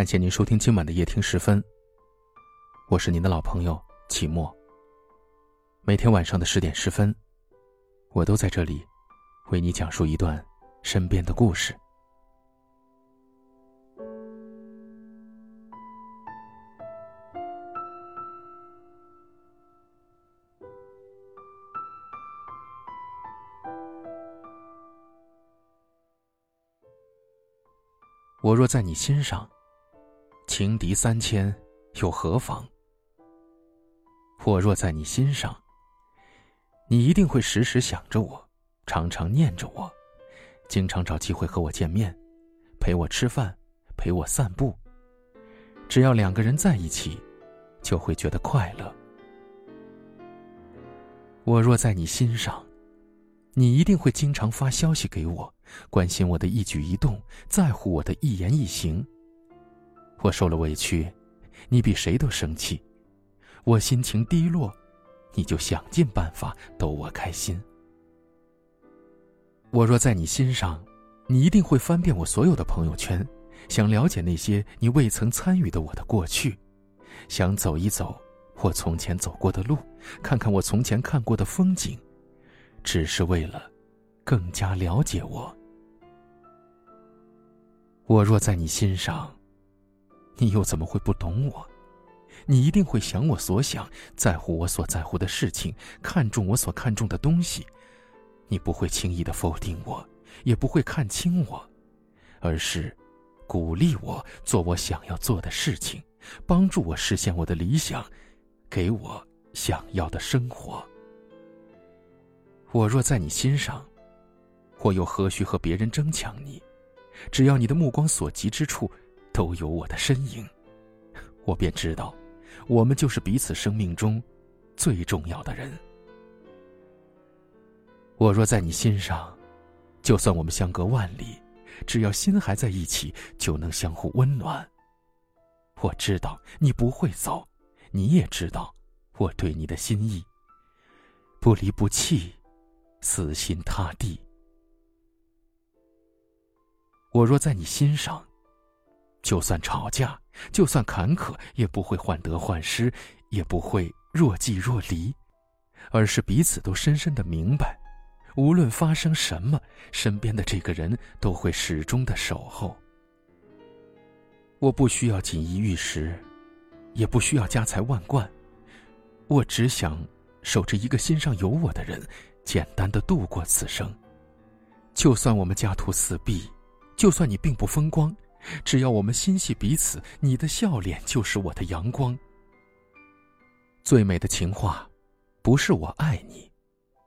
感谢您收听今晚的夜听十分。我是您的老朋友齐墨。每天晚上的十点十分，我都在这里，为你讲述一段身边的故事。我若在你心上，情敌三千又何妨？我若在你心上，你一定会时时想着我，常常念着我，经常找机会和我见面，陪我吃饭，陪我散步。只要两个人在一起，就会觉得快乐。我若在你心上，你一定会经常发消息给我。关心我的一举一动，在乎我的一言一行。我受了委屈，你比谁都生气；我心情低落，你就想尽办法逗我开心。我若在你心上，你一定会翻遍我所有的朋友圈，想了解那些你未曾参与的我的过去，想走一走我从前走过的路，看看我从前看过的风景，只是为了更加了解我。我若在你心上，你又怎么会不懂我？你一定会想我所想，在乎我所在乎的事情，看重我所看重的东西。你不会轻易的否定我，也不会看轻我，而是鼓励我做我想要做的事情，帮助我实现我的理想，给我想要的生活。我若在你心上，我又何须和别人争抢你？只要你的目光所及之处，都有我的身影，我便知道，我们就是彼此生命中最重要的人。我若在你心上，就算我们相隔万里，只要心还在一起，就能相互温暖。我知道你不会走，你也知道我对你的心意，不离不弃，死心塌地。我若在你心上，就算吵架，就算坎坷，也不会患得患失，也不会若即若离，而是彼此都深深的明白，无论发生什么，身边的这个人都会始终的守候。我不需要锦衣玉食，也不需要家财万贯，我只想守着一个心上有我的人，简单的度过此生。就算我们家徒四壁。就算你并不风光，只要我们心系彼此，你的笑脸就是我的阳光。最美的情话，不是我爱你，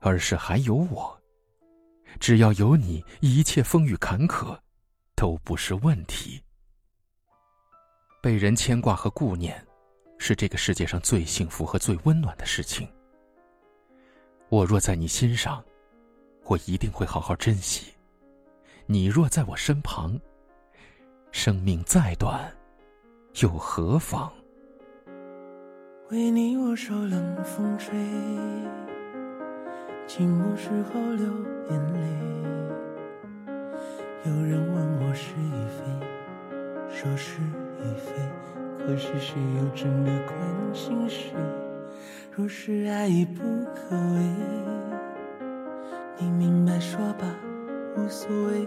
而是还有我。只要有你，一切风雨坎坷都不是问题。被人牵挂和顾念，是这个世界上最幸福和最温暖的事情。我若在你心上，我一定会好好珍惜。你若在我身旁，生命再短，又何妨？为你我受冷风吹，寂寞时候流眼泪。有人问我是与非，说是与非，可是谁又真的关心谁？若是爱已不可为，你明白说吧。无所谓，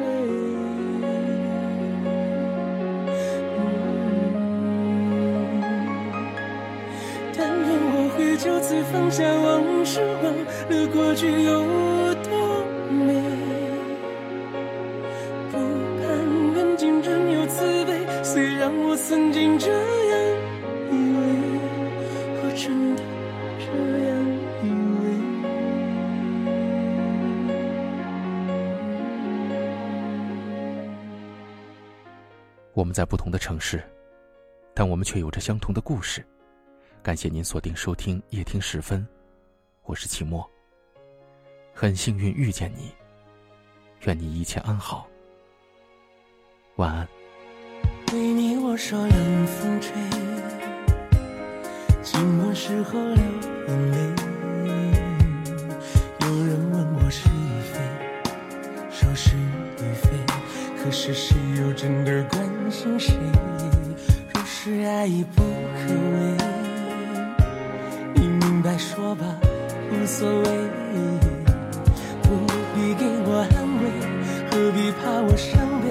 就此放下往事，忘了过去有多美。不盼缘尽仍有慈悲，虽然我曾经这样以为，我真的这样以为。我们在不同的城市，但我们却有着相同的故事。感谢您锁定收听夜听时分，我是齐墨。很幸运遇见你，愿你一切安好。晚安。对你我说冷风吹，寂寞时候流眼泪。有人问我是与非，说是与非，可是谁又真的关心谁？若是爱已不可为，说吧，无所谓，不必给我安慰，何必怕我伤悲？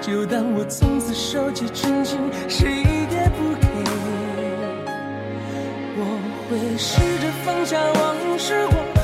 就当我从此收起真情，谁也不给。我会试着放下往事，忘